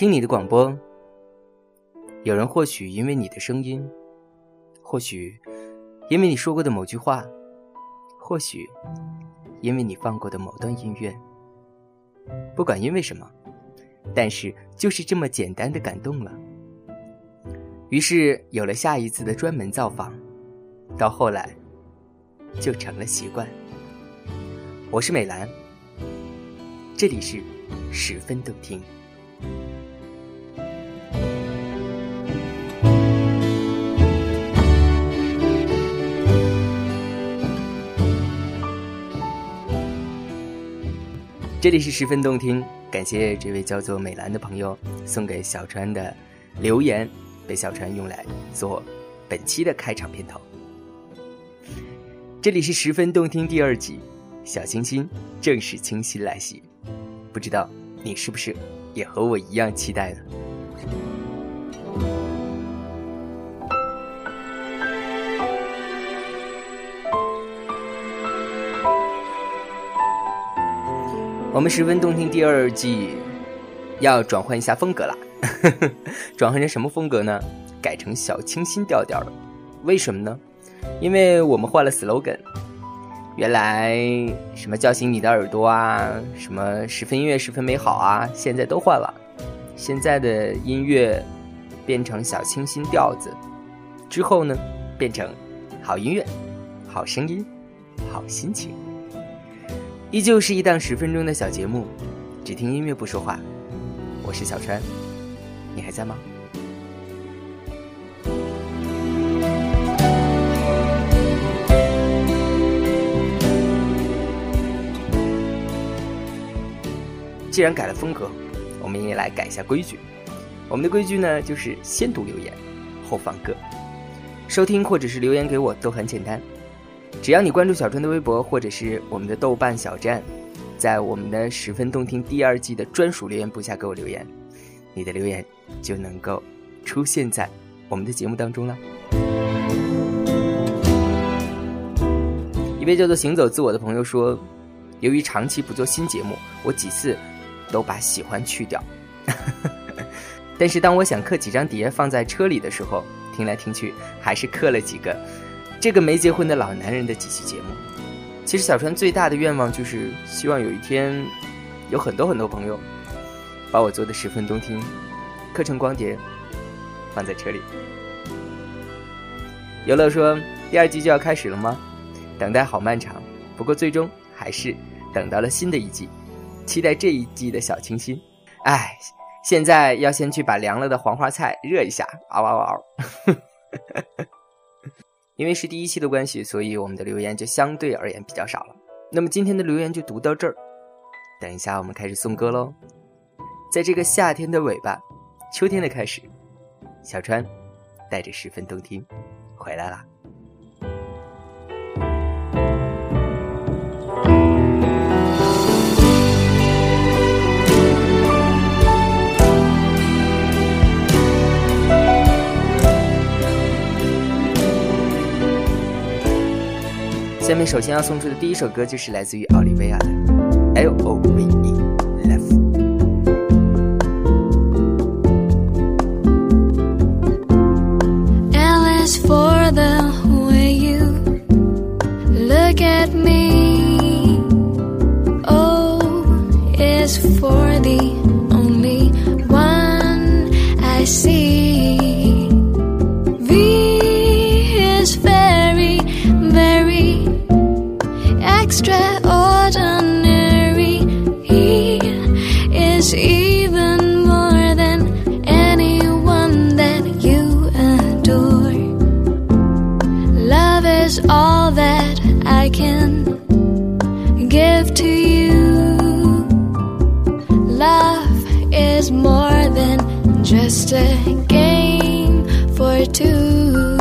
听你的广播，有人或许因为你的声音，或许因为你说过的某句话，或许因为你放过的某段音乐，不管因为什么，但是就是这么简单的感动了。于是有了下一次的专门造访，到后来就成了习惯。我是美兰，这里是十分动听。这里是十分动听，感谢这位叫做美兰的朋友送给小川的留言，被小川用来做本期的开场片头。这里是十分动听第二集，小清新正式清新来袭，不知道你是不是也和我一样期待呢？我们十分动听第二季要转换一下风格了，转换成什么风格呢？改成小清新调调了。为什么呢？因为我们换了 slogan。原来什么叫醒你的耳朵啊，什么十分音乐十分美好啊，现在都换了。现在的音乐变成小清新调子，之后呢，变成好音乐、好声音、好心情。依旧是一档十分钟的小节目，只听音乐不说话。我是小川，你还在吗？既然改了风格，我们也来改一下规矩。我们的规矩呢，就是先读留言，后放歌。收听或者是留言给我都很简单。只要你关注小川的微博，或者是我们的豆瓣小站，在我们的十分动听第二季的专属留言簿下给我留言，你的留言就能够出现在我们的节目当中了。一位叫做行走自我的朋友说：“由于长期不做新节目，我几次都把喜欢去掉，但是当我想刻几张碟放在车里的时候，听来听去还是刻了几个。”这个没结婚的老男人的几期节目，其实小川最大的愿望就是希望有一天，有很多很多朋友把我做的十分动听，刻成光碟，放在车里。游乐说第二季就要开始了吗？等待好漫长，不过最终还是等到了新的一季，期待这一季的小清新。哎，现在要先去把凉了的黄花菜热一下，嗷嗷嗷。因为是第一期的关系，所以我们的留言就相对而言比较少了。那么今天的留言就读到这儿，等一下我们开始送歌喽。在这个夏天的尾巴，秋天的开始，小川带着十分动听回来了。那首先要送出的第一首歌就是来自于奥利维亚的《L O V E all that I can give to you. Love is more than just a game for two.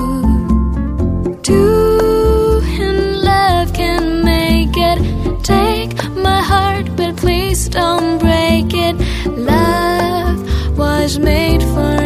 Two in love can make it. Take my heart, but please don't break it. Love was made for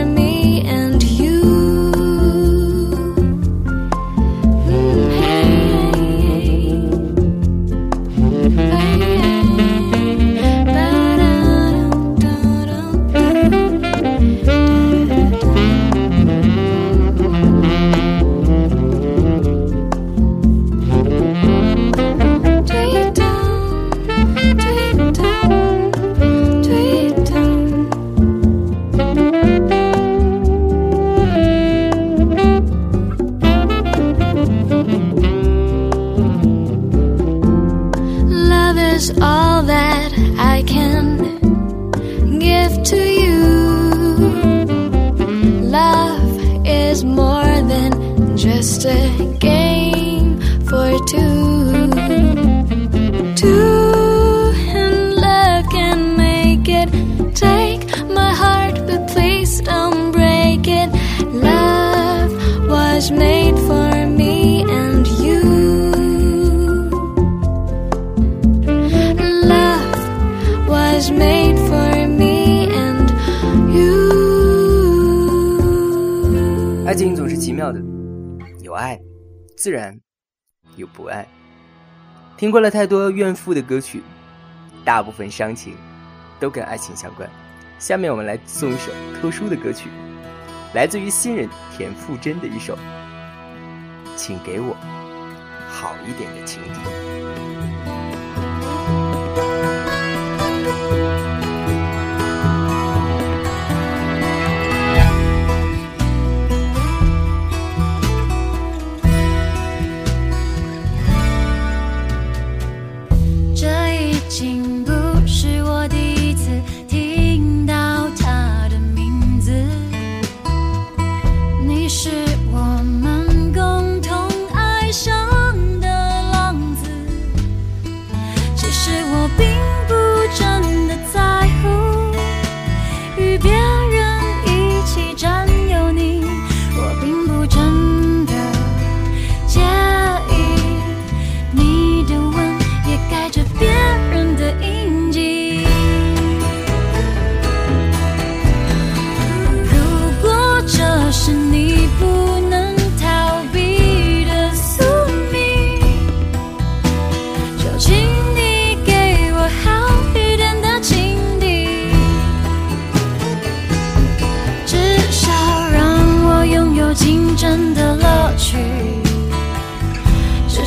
was made for me and you. Love was made for me and you. 爱情总是奇妙的，有爱，自然有不爱。听过了太多怨妇的歌曲，大部分伤情都跟爱情相关。下面我们来送一首特殊的歌曲，来自于新人田馥甄的一首《请给我好一点的情敌》。这已经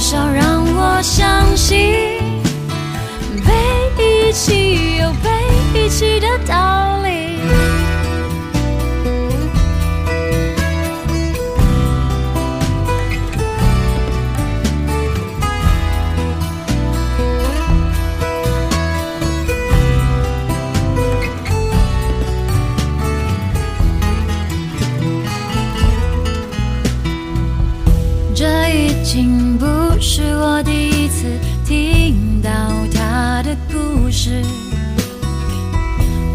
少让我相信，被遗弃有被遗弃的道理。这已经不是我第一次听到他的故事，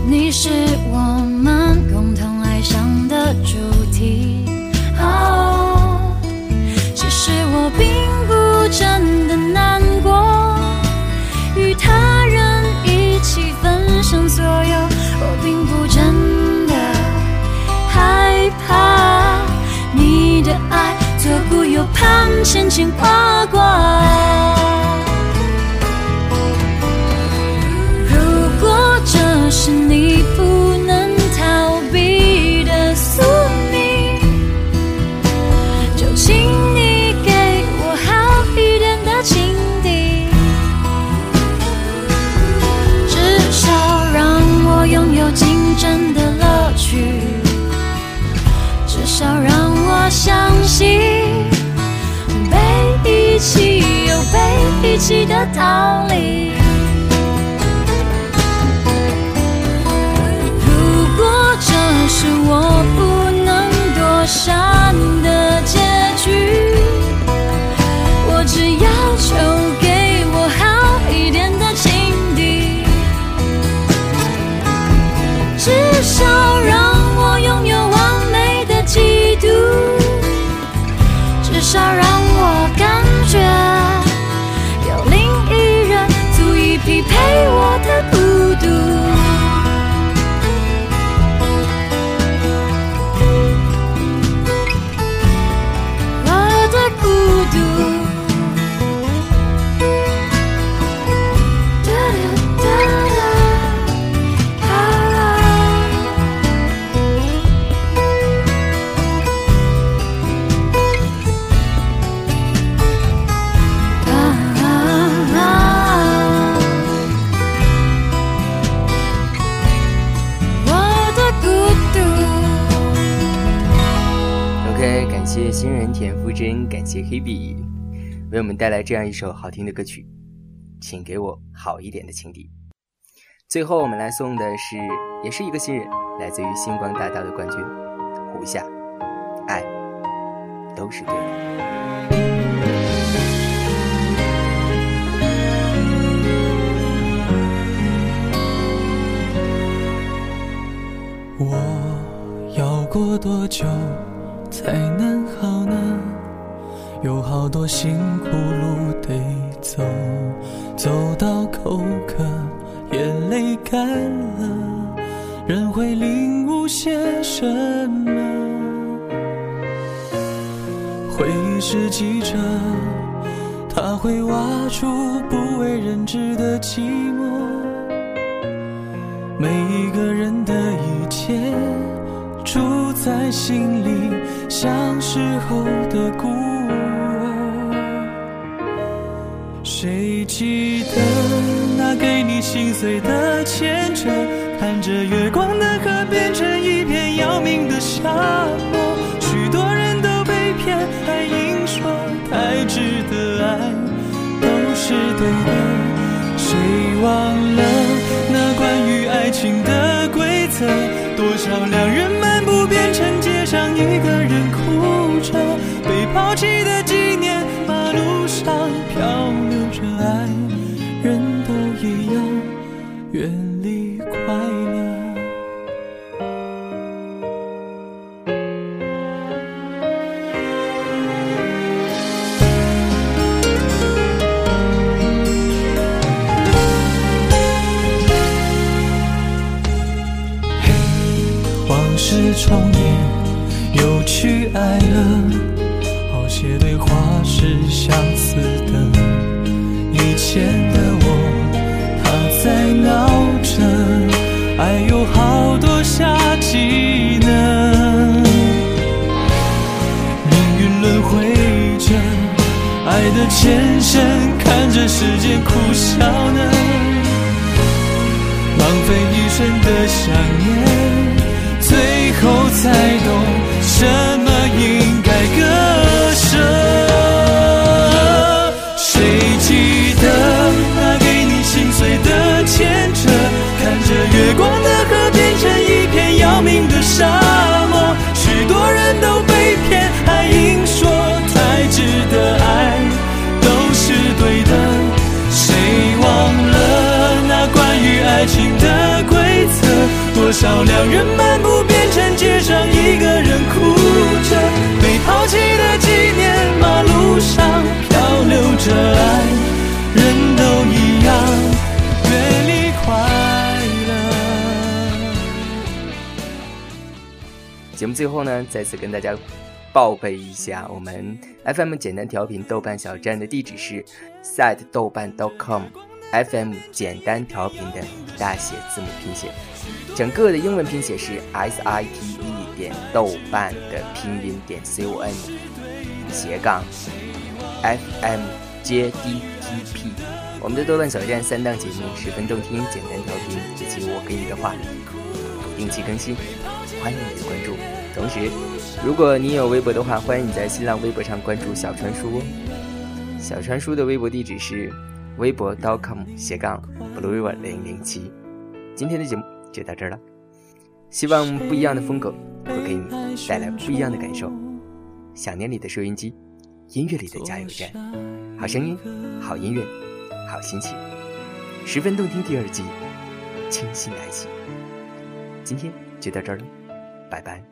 你是我们共同爱上的主题。哦，其实我并不真的难过，与他人一起分享所有，我并不真的害怕。你的爱左顾右盼，牵牵挂挂。如果这是你不能逃避的宿命，就请你给我好一点的情敌，至少让我拥有竞争的乐趣。至少让我相信，被遗弃的道理。如果这是我不能躲闪的为我们带来这样一首好听的歌曲，请给我好一点的情敌。最后我们来送的是，也是一个新人，来自于星光大道的冠军胡夏，爱都是对的。我要过多久才能好？有好多辛苦路得走，走到口渴，眼泪干了，人会领悟些什么？回忆是记者，他会挖出不为人知的寂寞。每一个人的一切住在心里，像时候的孤记得那给你心碎的牵扯？看着月光的河变成一片要命的沙漠，许多人都被骗，还硬说太值得爱都是对的。谁忘相似的。以前的我，他在闹着，爱有好多下集呢。命运轮回着，爱的前身，看着时间苦笑呢。浪费一生的想念，最后才懂什么应该割多少两人漫步变成街上一个人哭着，被抛弃的纪念，马路上漂流着爱，人都一样，远离快乐。节目最后呢，再次跟大家报备一下，我们 FM 简单调频豆瓣小站的地址是 site 豆瓣 .com FM 简单调频的大写字母拼写，整个的英文拼写是 s i t e 点豆瓣的拼音点 c o n 斜杠 FM J D T P。我们的豆瓣小站三档节目十分动听，简单调频以及我给你的话，定期更新，欢迎你的关注。同时，如果你有微博的话，欢迎你在新浪微博上关注小川叔。小川叔的微博地址是微博 .com 斜杠 blueriver 零零七。今天的节目就到这儿了，希望不一样的风格会给你带来不一样的感受。想念你的收音机，音乐里的加油站，好声音，好音乐，好心情，十分动听第二季，清新来袭。今天就到这儿了，拜拜。